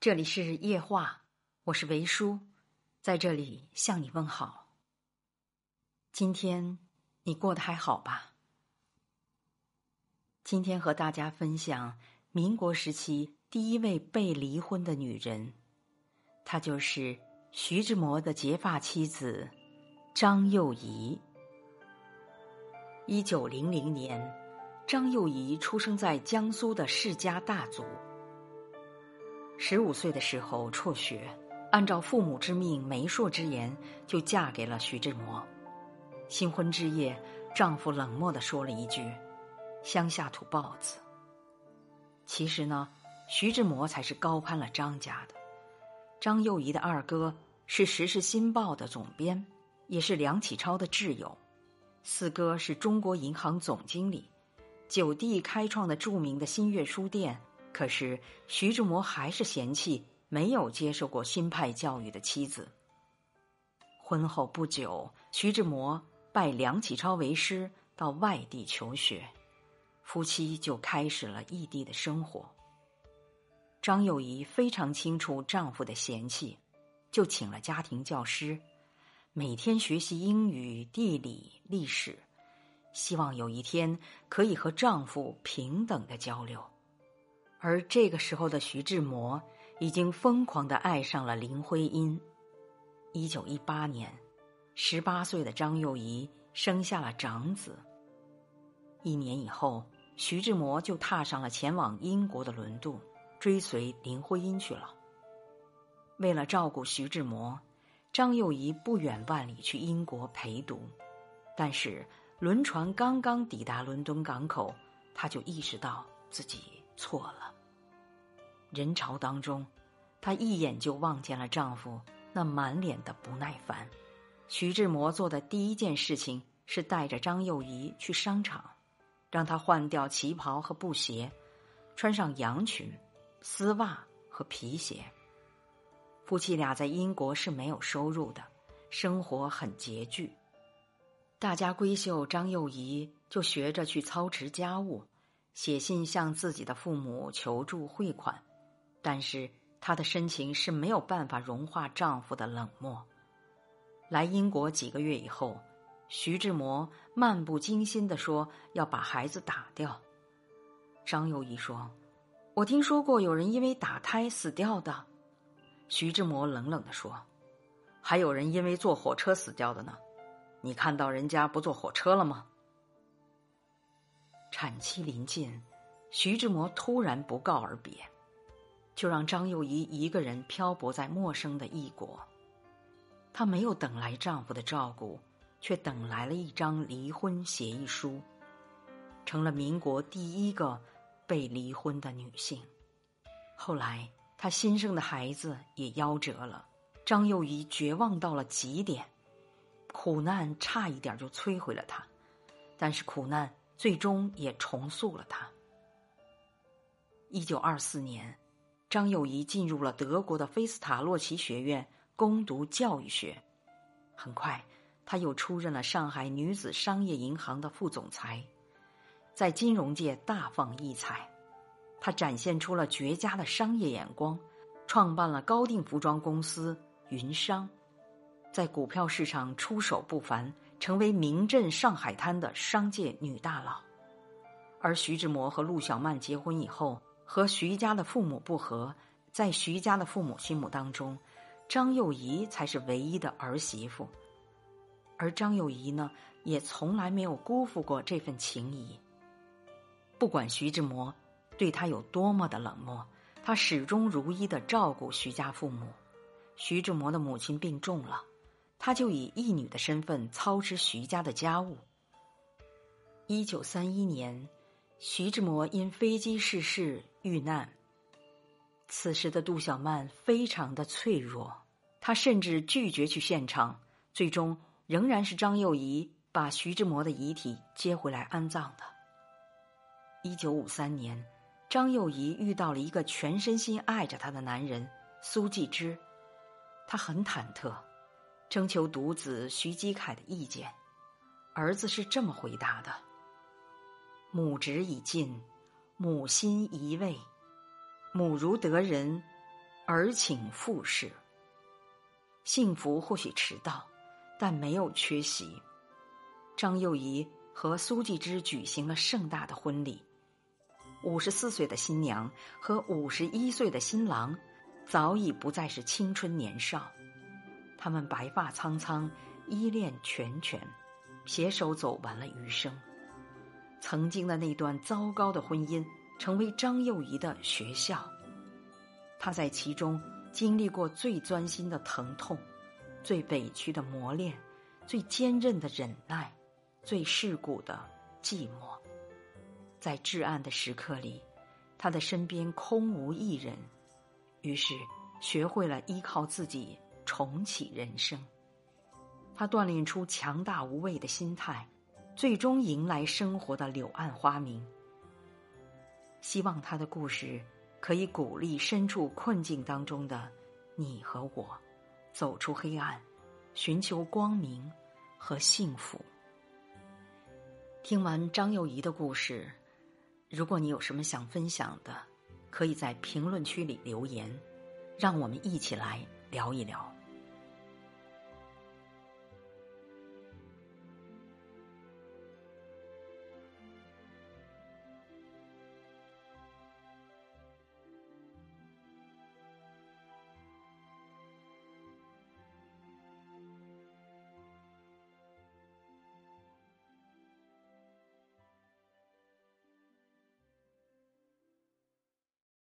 这里是夜话，我是维叔，在这里向你问好。今天你过得还好吧？今天和大家分享民国时期第一位被离婚的女人，她就是徐志摩的结发妻子张幼仪。一九零零年，张幼仪出生在江苏的世家大族。十五岁的时候辍学，按照父母之命、媒妁之言，就嫁给了徐志摩。新婚之夜，丈夫冷漠的说了一句：“乡下土包子。”其实呢，徐志摩才是高攀了张家的。张幼仪的二哥是《时事新报》的总编，也是梁启超的挚友；四哥是中国银行总经理，九弟开创的著名的新月书店。可是徐志摩还是嫌弃没有接受过新派教育的妻子。婚后不久，徐志摩拜梁启超为师，到外地求学，夫妻就开始了异地的生活。张幼仪非常清楚丈夫的嫌弃，就请了家庭教师，每天学习英语、地理、历史，希望有一天可以和丈夫平等的交流。而这个时候的徐志摩已经疯狂的爱上了林徽因。一九一八年，十八岁的张幼仪生下了长子。一年以后，徐志摩就踏上了前往英国的轮渡，追随林徽因去了。为了照顾徐志摩，张幼仪不远万里去英国陪读。但是轮船刚刚抵达伦敦港口，他就意识到自己。错了。人潮当中，她一眼就望见了丈夫那满脸的不耐烦。徐志摩做的第一件事情是带着张幼仪去商场，让她换掉旗袍和布鞋，穿上洋裙、丝袜和皮鞋。夫妻俩在英国是没有收入的，生活很拮据。大家闺秀张幼仪就学着去操持家务。写信向自己的父母求助汇款，但是她的深情是没有办法融化丈夫的冷漠。来英国几个月以后，徐志摩漫不经心的说要把孩子打掉。张幼仪说：“我听说过有人因为打胎死掉的。”徐志摩冷冷的说：“还有人因为坐火车死掉的呢，你看到人家不坐火车了吗？”产期临近，徐志摩突然不告而别，就让张幼仪一个人漂泊在陌生的异国。她没有等来丈夫的照顾，却等来了一张离婚协议书，成了民国第一个被离婚的女性。后来，她新生的孩子也夭折了，张幼仪绝望到了极点，苦难差一点就摧毁了她，但是苦难。最终也重塑了她。一九二四年，张幼仪进入了德国的菲斯塔洛奇学院攻读教育学。很快，他又出任了上海女子商业银行的副总裁，在金融界大放异彩。他展现出了绝佳的商业眼光，创办了高定服装公司云商，在股票市场出手不凡。成为名震上海滩的商界女大佬，而徐志摩和陆小曼结婚以后，和徐家的父母不和，在徐家的父母心目当中，张幼仪才是唯一的儿媳妇，而张幼仪呢，也从来没有辜负过这份情谊。不管徐志摩对他有多么的冷漠，他始终如一的照顾徐家父母。徐志摩的母亲病重了。他就以义女的身份操持徐家的家务。一九三一年，徐志摩因飞机失事遇难。此时的杜小曼非常的脆弱，她甚至拒绝去现场。最终，仍然是张幼仪把徐志摩的遗体接回来安葬的。一九五三年，张幼仪遇到了一个全身心爱着她的男人苏纪之，她很忐忑。征求独子徐基凯的意见，儿子是这么回答的：“母职已尽，母心移位，母如得人，儿请复试。幸福或许迟到，但没有缺席。张幼仪和苏纪之举行了盛大的婚礼。五十四岁的新娘和五十一岁的新郎，早已不再是青春年少。他们白发苍苍，依恋缱绻，携手走完了余生。曾经的那段糟糕的婚姻，成为张幼仪的学校。她在其中经历过最钻心的疼痛，最委屈的磨练，最坚韧的忍耐，最世故的寂寞。在至暗的时刻里，他的身边空无一人，于是学会了依靠自己重启人生。他锻炼出强大无畏的心态，最终迎来生活的柳暗花明。希望他的故事可以鼓励身处困境当中的你和我，走出黑暗，寻求光明和幸福。听完张幼仪的故事。如果你有什么想分享的，可以在评论区里留言，让我们一起来聊一聊。